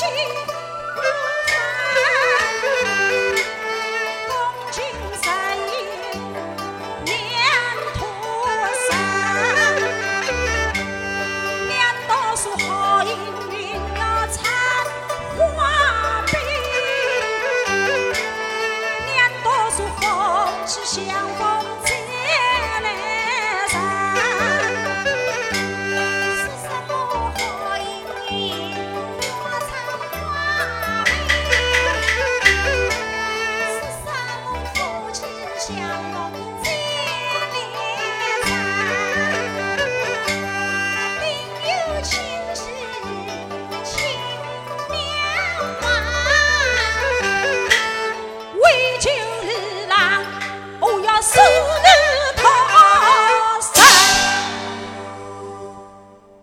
金不换，东京十年土生，难道说好音缘要拆花边？难道说风妻相逢结来生？什么？